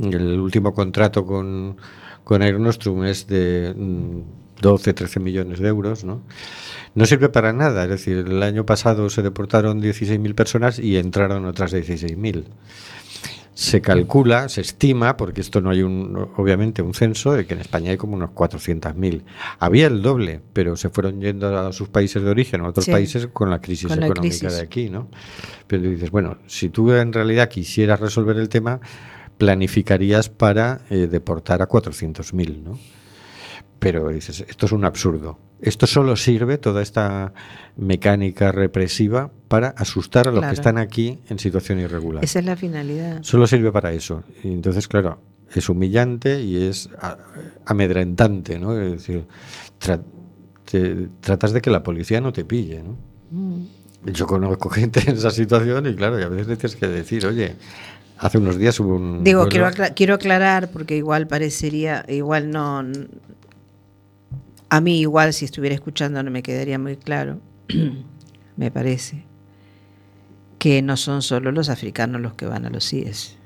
El último contrato con, con Air Nostrum es de mm, 12, 13 millones de euros, ¿no? No sirve para nada, es decir, el año pasado se deportaron 16.000 personas y entraron otras 16.000. Se calcula, se estima, porque esto no hay un, obviamente un censo, de que en España hay como unos 400.000. Había el doble, pero se fueron yendo a sus países de origen o a otros Sí. países con la crisis Con la económica crisis. de aquí, ¿no? Pero dices, bueno, si tú en realidad quisieras resolver el tema, planificarías para eh, deportar a 400.000, ¿no? Pero dices, esto es un absurdo. Esto solo sirve, toda esta mecánica represiva, para asustar a los Claro. que están aquí en situación irregular. Esa es la finalidad. Solo sirve para eso. Y entonces, claro, es humillante y es amedrentante, ¿no? Es decir, tra- te- tratas de que la policía no te pille, ¿no? Mm. Yo conozco gente en esa situación y claro, y a veces tienes que decir, oye, hace unos días hubo un... Digo, vuelo- quiero, quiero aclarar porque igual parecería, igual no, a mí igual si estuviera escuchando no me quedaría muy claro, me parece, que no son solo los africanos los que van a los CIES.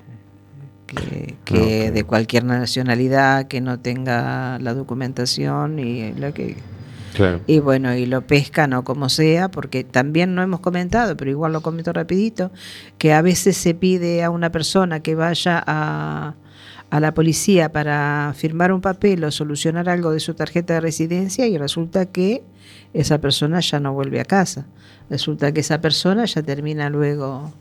que, que de cualquier nacionalidad que no tenga la documentación y lo que Claro. y bueno, y lo pescan o como sea, porque también no hemos comentado, pero igual lo comento rapidito, que a veces se pide a una persona que vaya a, a la policía para firmar un papel o solucionar algo de su tarjeta de residencia y resulta que esa persona ya no vuelve a casa. Resulta que esa persona ya termina luego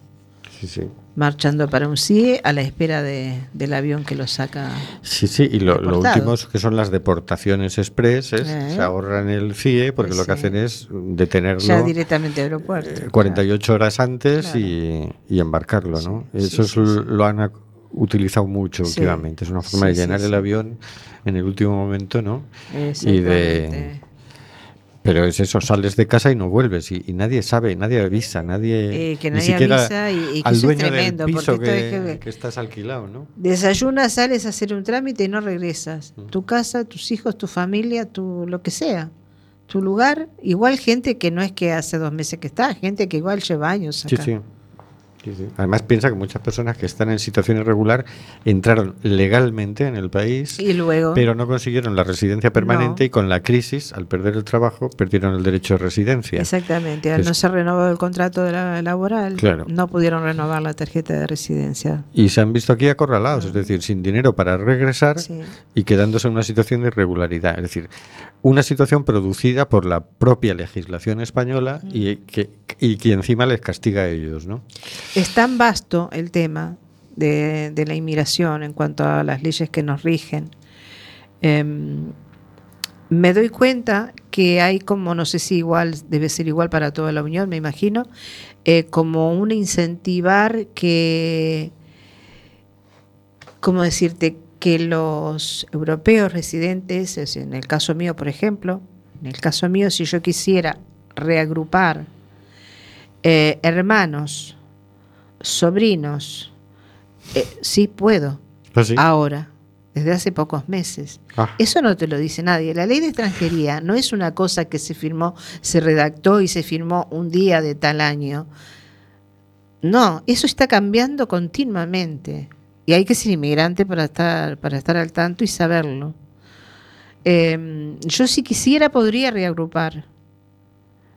Sí, sí. marchando para un CIE a la espera de- del avión que lo saca. Sí, sí, y lo, lo último es que son las deportaciones express, es, Eh. se ahorran el CIE porque lo que hacen es detenerlo Ya directamente al aeropuerto. eh, 48 horas antes Claro. y, y embarcarlo, ¿no? Sí, Eso es- lo han utilizado mucho Sí. últimamente, es una forma Sí, de llenar sí. el avión en el último momento, ¿no? Y de... Pero es eso, sales de casa y no vuelves y, y nadie sabe, nadie avisa, nadie... Eh, que ni nadie siquiera avisa y- y que al eso es dueño tremendo, del piso porque que, que- que estás alquilado, ¿no? Desayunas, sales a hacer un trámite y no regresas. Mm. Tu casa, tus hijos, tu familia, tu lo que sea. Tu lugar, igual gente que no es que hace dos meses que está, gente que igual lleva años acá. sí. Sí, sí. Además piensa que muchas personas que están en situación irregular entraron legalmente en el país, Y luego, pero no consiguieron la residencia permanente No. y con la crisis, al perder el trabajo, perdieron el derecho de residencia. exactamente, al Es- no ser renovado el contrato de la- laboral, Claro. no pudieron renovar la tarjeta de residencia. Y se han visto aquí acorralados, es decir, sin dinero para regresar Ah. Sí. y quedándose en una situación de irregularidad. Es decir, una situación producida por la propia legislación española y que, y que encima les castiga a ellos, ¿no? Es tan vasto el tema de, la inmigración en cuanto a las leyes que nos rigen. Em, me doy cuenta que hay como, no sé si igual, debe ser igual para toda la Unión, me imagino, eh, como un incentivar que, ¿cómo decirte? Que los europeos residentes, es en el caso mío, por ejemplo, en el caso mío, si yo quisiera reagrupar eh, hermanos, sobrinos, eh, sí puedo, ¿Ah, sí? ahora, desde hace pocos meses. Ah. Eso no te lo dice nadie. La ley de extranjería no es una cosa que se firmó, se redactó y se firmó un día de tal año. No, eso está cambiando continuamente. Y hay que ser inmigrante para estar, para estar al tanto y saberlo. Eh, yo si quisiera podría reagrupar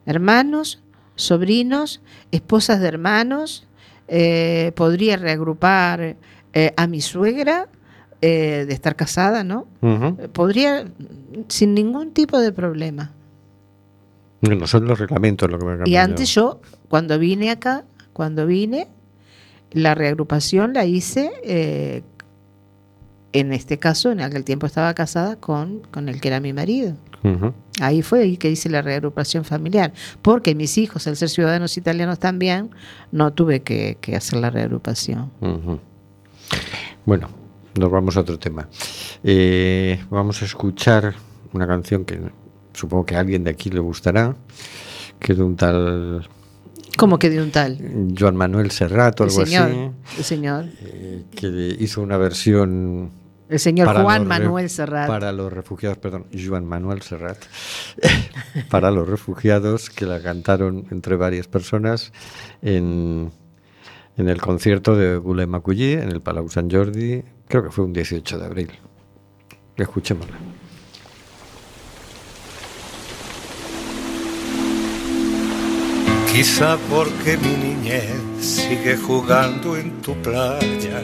hermanos, sobrinos, esposas de hermanos, eh, podría reagrupar eh, a mi suegra eh, de estar casada, ¿no? Podría sin ningún tipo de problema. No son los reglamentos lo que me Y antes yo, cuando vine acá, cuando vine, la reagrupación la hice, eh, en este caso, en aquel tiempo estaba casada con, con el que era mi marido. Ahí fue ahí que hice la reagrupación familiar, porque mis hijos, al ser ciudadanos italianos también, no tuve que, que hacer la reagrupación. Bueno, nos vamos a otro tema. Eh, vamos a escuchar una canción que supongo que a alguien de aquí le gustará, que es de un tal Como que de un tal. Joan Manuel Serrat o El algo señor, así, el señor, eh, que hizo una versión el señor para Juan Manuel Serrat. Para los refugiados, perdón, Joan Manuel Serrat. para los refugiados que la cantaron entre varias personas en, en el concierto de Bule Macullí en el Palau Sant Jordi, creo que fue un 18 de abril. Escuchémosla. Quizá porque mi niñez sigue jugando en tu playa.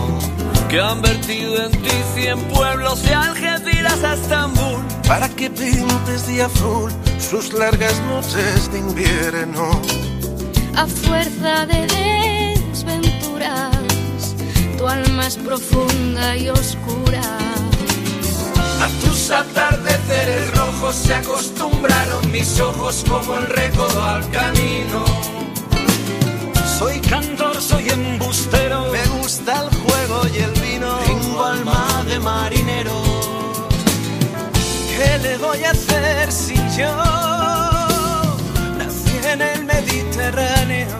Que han vertido en ti cien pueblos de Algeciras a Estambul. Para que pintes de azul sus largas noches de invierno. a fuerza de desventuras, tu alma es profunda y oscura. A tus atardeceres rojos se acostumbraron mis ojos como el recodo al camino. Soy cantor, soy embustero. Me gusta el ¿Qué le voy a hacer si yo nací en el Mediterráneo?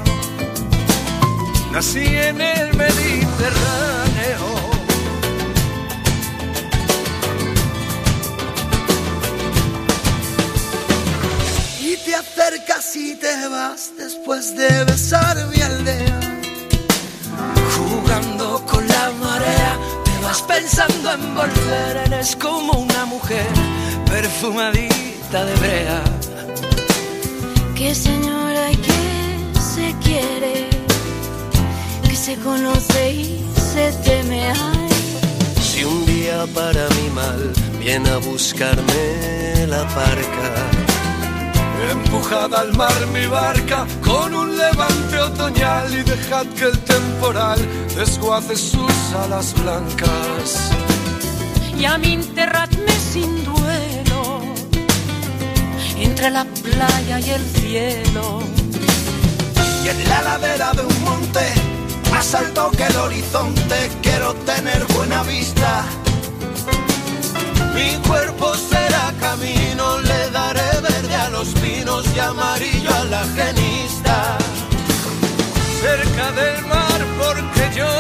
Nací en el Mediterráneo. Y te acercas y te vas después de besar mi aldea. Jugando con la marea, pensando en volver. Eres como una mujer perfumadita de brea. Que señora y que se quiere, que se conoce y se teme. Ay, Si un día para mi mal viene a buscarme la parca, empujad al mar mi barca con un levante otoñal y dejad que el temporal desguace sus alas blancas. y a mí enterradme sin duelo entre la playa y el cielo. Y en la ladera de un monte, más alto que el horizonte, quiero tener buena vista. Mi cuerpo será camino, los pinos y amarillo a la genista. Cerca del mar porque yo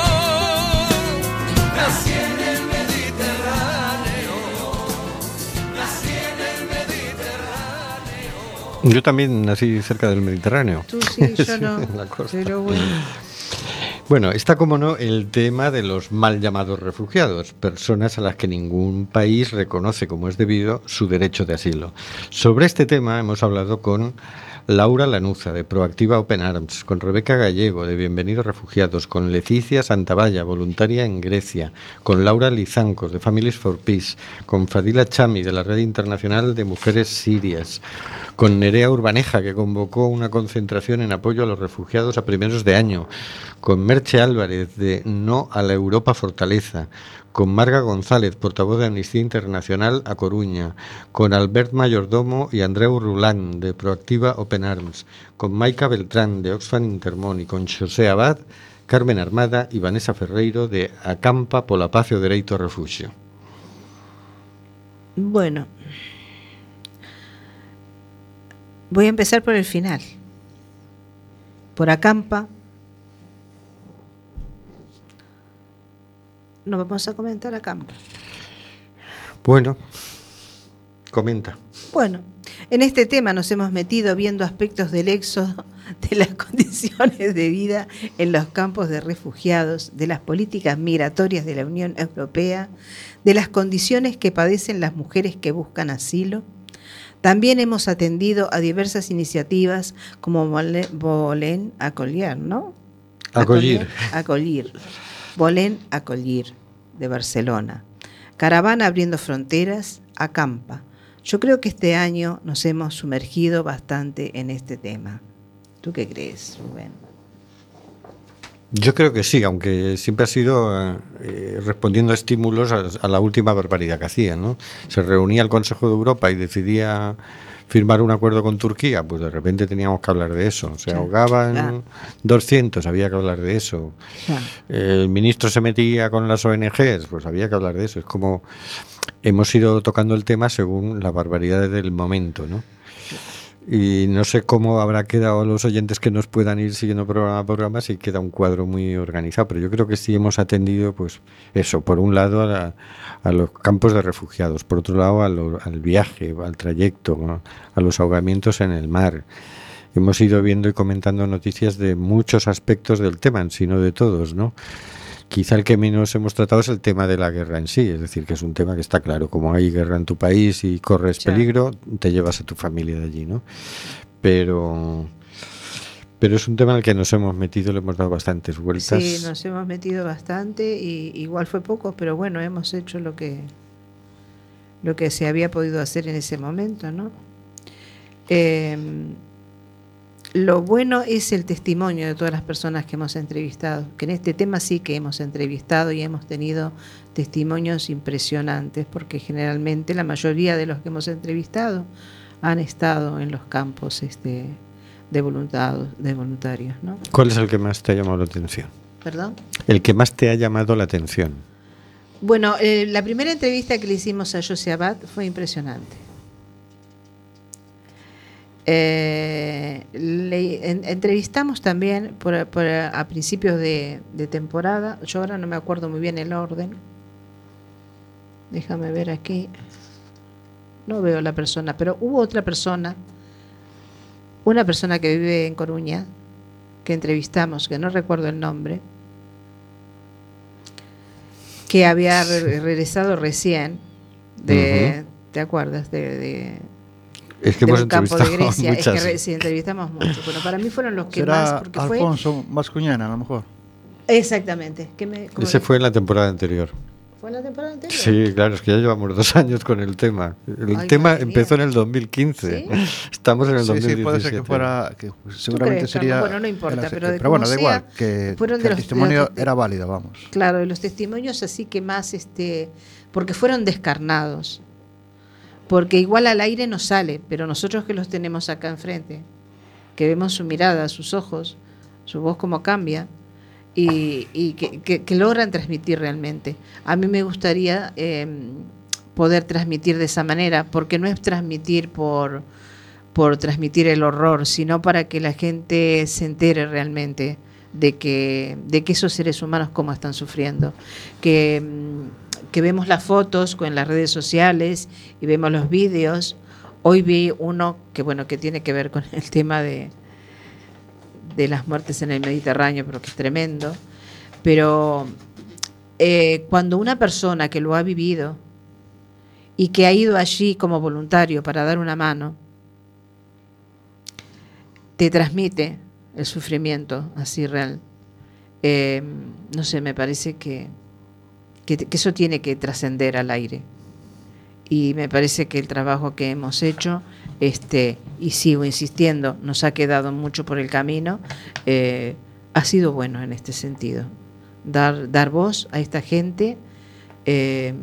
nací en el Mediterráneo. Nací en el Mediterráneo. Yo también nací cerca del Mediterráneo. Tú sí, yo no. en la costa. Pero bueno. Bueno, está como no el tema de los mal llamados refugiados, personas a las que ningún país reconoce como es debido su derecho de asilo. Sobre este tema hemos hablado con Laura Lanuza, de Proactiva Open Arms, con Rebeca Gallego, de Bienvenidos Refugiados, con Leticia Santavalla, voluntaria en Grecia, con Laura Lizancos, de Families for Peace, con Fadila Chami, de la Red Internacional de Mujeres Sirias, con Nerea Urbaneja, que convocó una concentración en apoyo a los refugiados a primeros de año, con Merche Álvarez, de No a la Europa Fortaleza, con Marga González, portavoz de Amnistía Internacional a Coruña, con Albert Mayordomo y Andreu Rulán, de Proactiva Open Arms, con Maika Beltrán, de Oxfam Intermón, y con José Abad, Carmen Armada y Vanessa Ferreiro, de Acampa pola Paz o Dereito ao Refuxio. Bueno. Voy a empezar por el final. Por Acampa. No vamos a comentar Acampa. Bueno, comenta. Bueno, en este tema nos hemos metido viendo aspectos del éxodo, de las condiciones de vida en los campos de refugiados, de las políticas migratorias de la Unión Europea, de las condiciones que padecen las mujeres que buscan asilo. También hemos atendido a diversas iniciativas como Bolén Acollir, ¿no? Acollir. Acollir. Bolén Acollir, de Barcelona. Caravana abriendo fronteras, Acampa. Yo creo que este año nos hemos sumergido bastante en este tema. ¿Tú qué crees, Rubén? Yo creo que sí, aunque siempre ha sido eh, respondiendo a estímulos a, a la última barbaridad que hacían. ¿no? Se reunía el Consejo de Europa y decidía firmar un acuerdo con Turquía, pues de repente teníamos que hablar de eso. Se Claro, ahogaban claro. 200, había que hablar de eso. Claro. El ministro se metía con las ONGs, pues había que hablar de eso. Es como hemos ido tocando el tema según las barbaridades del momento, ¿no? Y no sé cómo habrá quedado los oyentes que nos puedan ir siguiendo programa a programa si queda un cuadro muy organizado, pero yo creo que sí hemos atendido, pues eso, por un lado a, los campos de refugiados, por otro lado a lo- al viaje, al trayecto, a los ahogamientos en el mar. Hemos ido viendo y comentando noticias de muchos aspectos del tema, si no de todos, ¿no? Quizá el que menos hemos tratado es el tema de la guerra en sí, es decir, que es un tema que está claro, como hay guerra en tu país y corres peligro, te llevas a tu familia de allí, ¿no? Pero pero es un tema al que nos hemos metido, le hemos dado bastantes vueltas. Sí, nos hemos metido bastante y igual fue poco, pero bueno, hemos hecho lo que lo que se había podido hacer en ese momento, ¿no? Eh, lo bueno es el testimonio de todas las personas que hemos entrevistado, que en este tema sí que hemos entrevistado y hemos tenido testimonios impresionantes, porque generalmente la mayoría de los que hemos entrevistado han estado en los campos este, de, voluntad- de voluntarios, ¿no? ¿Cuál es el que más te ha llamado la atención? ¿Perdón? El que más te ha llamado la atención. Bueno, eh, la primera entrevista que le hicimos a José Abad fue impresionante. Eh, le en- entrevistamos también por, por- a principios de, de temporada. Yo ahora no me acuerdo muy bien el orden. Déjame ver aquí. No veo la persona, pero hubo otra persona, una persona que vive en Coruña, que entrevistamos, que no recuerdo el nombre, que había re- regresado recién de, ¿te acuerdas? De, de, Es que de hemos un campo de Grecia. Es que muchas. sí, entrevistamos mucho. Bueno, para mí fueron los que más, Será porque fue Alfonso Mascuñana, a lo mejor. exactamente. ¿Qué me, Ese fue en la temporada anterior. ¿Fue en la temporada anterior? Sí, claro, es que ya llevamos dos años con el tema. El Ay, tema empezó en el 2015. ¿Sí? Estamos en el Sí, 2017. sí, puede ser que fuera. Que seguramente sería. Bueno, no importa, pero de pero bueno, da igual. Que, que el los- testimonio los- era válido, vamos. Claro, de los testimonios así que más, este, porque fueron descarnados. Porque igual al aire no sale, pero nosotros que los tenemos acá enfrente, que vemos su mirada, sus ojos, su voz cómo cambia, y, que, logran transmitir realmente. A mí me gustaría eh, poder transmitir de esa manera, porque no es transmitir por, por transmitir el horror, sino para que la gente se entere realmente de que, de que esos seres humanos cómo están sufriendo. Que, mm, que vemos las fotos con las redes sociales y vemos los vídeos. Hoy vi uno que bueno que tiene que ver con el tema de, de las muertes en el Mediterráneo, pero que es tremendo. Pero eh, cuando una persona que lo ha vivido y que ha ido allí como voluntario para dar una mano, te transmite el sufrimiento así real. Eh, no sé, me parece que, que, eso tiene que trascender al aire. Y me parece que el trabajo que hemos hecho, este, y sigo insistiendo, nos ha quedado mucho por el camino, eh, ha sido bueno en este sentido. Dar, dar voz a esta gente eh,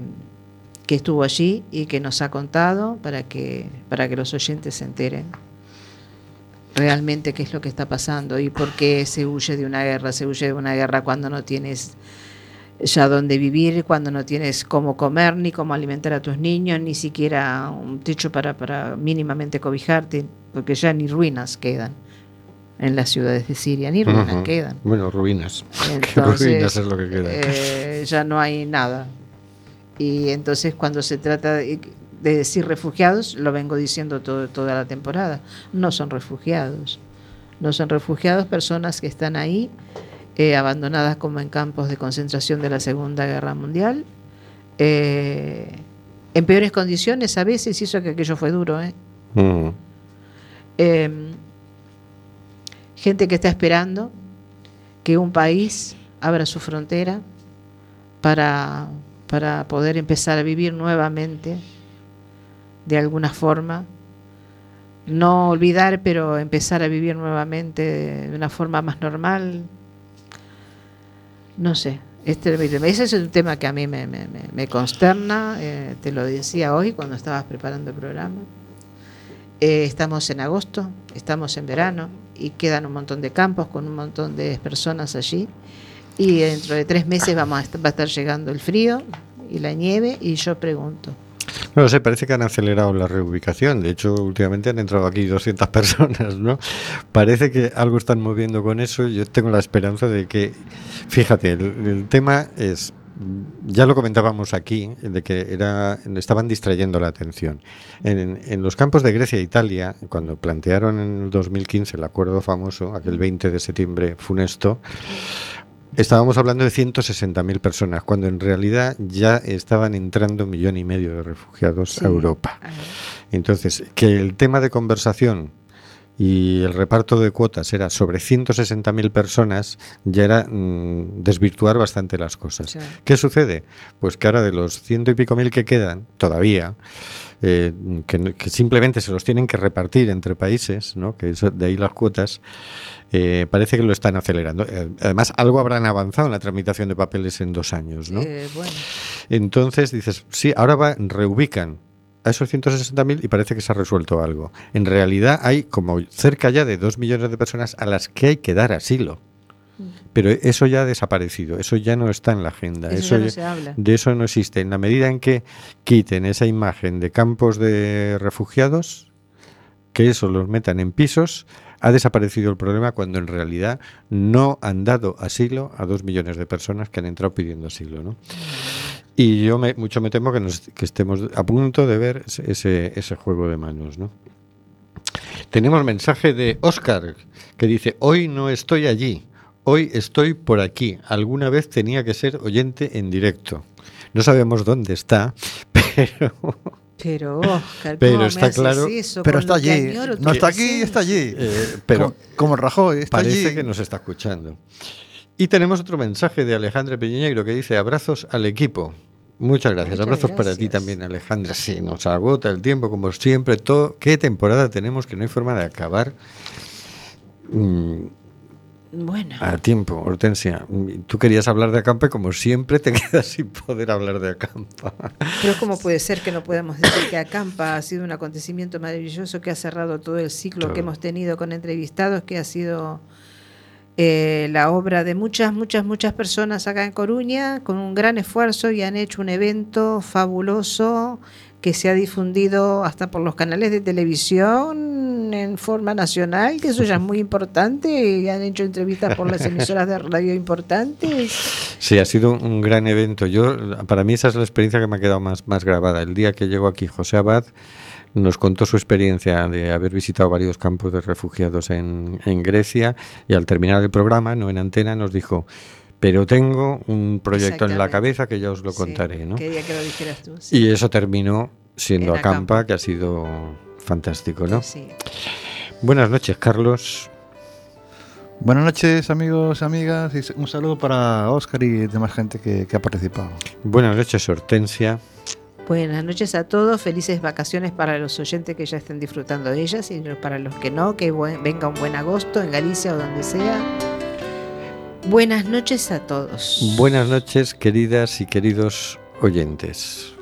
que estuvo allí y que nos ha contado para que, para que los oyentes se enteren realmente qué es lo que está pasando y por qué se huye de una guerra. Se huye de una guerra cuando no tienes ya dónde vivir, cuando no tienes cómo comer, ni cómo alimentar a tus niños, ni siquiera un techo para, para mínimamente cobijarte, porque ya ni ruinas quedan en las ciudades de Siria, ni ruinas quedan. Bueno, ruinas. Entonces, ruinas es lo que queda. eh, ya no hay nada. Y entonces cuando se trata de, de decir refugiados, lo vengo diciendo todo, toda la temporada, no son refugiados. No son refugiados personas que están ahí, eh, abandonadas como en campos de concentración de la Segunda Guerra Mundial, eh, en peores condiciones a veces, y eso que aquello fue duro, ¿eh? Mm. Eh, gente que está esperando que un país abra su frontera para, para poder empezar a vivir nuevamente de alguna forma. No olvidar, pero empezar a vivir nuevamente de una forma más normal. No sé. Este, ese es un tema que a mí me, me- consterna. eh, te lo decía hoy cuando estabas preparando el programa. Eh, estamos en agosto, estamos en verano y quedan un montón de campos con un montón de personas allí. Y dentro de tres meses vamos a est- va a estar llegando el frío y la nieve. Y yo pregunto, No sé, parece que han acelerado la reubicación. De hecho, últimamente han entrado aquí 200 personas, ¿no? Parece que algo están moviendo con eso. Yo tengo la esperanza de que, fíjate, el, el tema es, ya lo comentábamos aquí, de que era, estaban distrayendo la atención. En, en los campos de Grecia e Italia, cuando plantearon en el 2015 el acuerdo famoso, aquel 20 de septiembre funesto, Estábamos hablando de 160.000 personas, cuando en realidad ya estaban entrando un millón y medio de refugiados Sí. a Europa. Entonces, que el tema de conversación y el reparto de cuotas era sobre 160.000 personas, ya era mm, desvirtuar bastante las cosas. Sí. ¿Qué sucede? Pues que ahora de los ciento y pico mil que quedan, todavía, eh, que, simplemente se los tienen que repartir entre países, ¿no? que eso, de ahí las cuotas, eh, parece que lo están acelerando. Eh, además, algo habrán avanzado en la tramitación de papeles en dos años. ¿no? eh, bueno, Entonces dices, sí, ahora va, reubican a esos 160.000 y parece que se ha resuelto algo. En realidad hay como cerca ya de dos millones de personas a las que hay que dar asilo. Pero eso ya ha desaparecido, eso ya no está en la agenda. Eso ya no se habla. De eso no existe. En la medida en que quiten esa imagen de campos de refugiados, que eso los metan en pisos, ha desaparecido el problema cuando en realidad no han dado asilo a dos millones de personas que han entrado pidiendo asilo. ¿no? Y yo me, mucho me temo que, nos- que estemos a punto de ver ese, ese juego de manos. ¿no? Tenemos mensaje de Oscar que dice, hoy no estoy allí, hoy estoy por aquí. Alguna vez tenía que ser oyente en directo. No sabemos dónde está, pero Pero, Oscar, Pero ¿cómo me está claro- eso Pero está allí. añoro No está aquí, presencia? está allí. eh, pero como, Rajoy, está parece allí. que nos está escuchando. Y tenemos otro mensaje de Alejandra Peñeiro que dice abrazos al equipo. Muchas gracias. Muchas abrazos para ti gracias. también, Alejandra. Sí, nos agota el tiempo, como siempre. Todo, ¿Qué temporada tenemos que no hay forma de acabar mm, Bueno, a tiempo? Hortensia, tú querías hablar de Acampa y como siempre te quedas sin poder hablar de Acampa. pero ¿cómo puede ser que no podamos decir que Acampa ha sido un acontecimiento maravilloso que ha cerrado todo el ciclo Todo. que hemos tenido con entrevistados, que ha sido eh, la obra de muchas, muchas, muchas personas acá en Coruña, con un gran esfuerzo y han hecho un evento fabuloso que se ha difundido hasta por los canales de televisión en forma nacional, que eso ya es muy importante, y han hecho entrevistas por las emisoras de radio importantes. Sí, ha sido un gran evento. Yo, para mí esa es la experiencia que me ha quedado más, más grabada. El día que llegó aquí José Abad nos contó su experiencia de haber visitado varios campos de refugiados en, en Grecia y al terminar el programa, no en antena, nos dijo, pero tengo un proyecto en la cabeza que ya os lo Sí, contaré. ¿no? Quería que lo dijeras tú. sí. Y eso terminó siendo En Acampa, Acampa. que ha sido fantástico. ¿no? Sí. Buenas noches, Carlos. Buenas noches, amigos, amigas. Y un saludo para Oscar y demás gente que, que ha participado. Buenas noches, Hortensia. Buenas noches a todos, felices vacaciones para los oyentes que ya estén disfrutando de ellas y para los que no, que buen- venga un buen agosto en Galicia o donde sea. Buenas noches a todos. Buenas noches, queridas y queridos oyentes.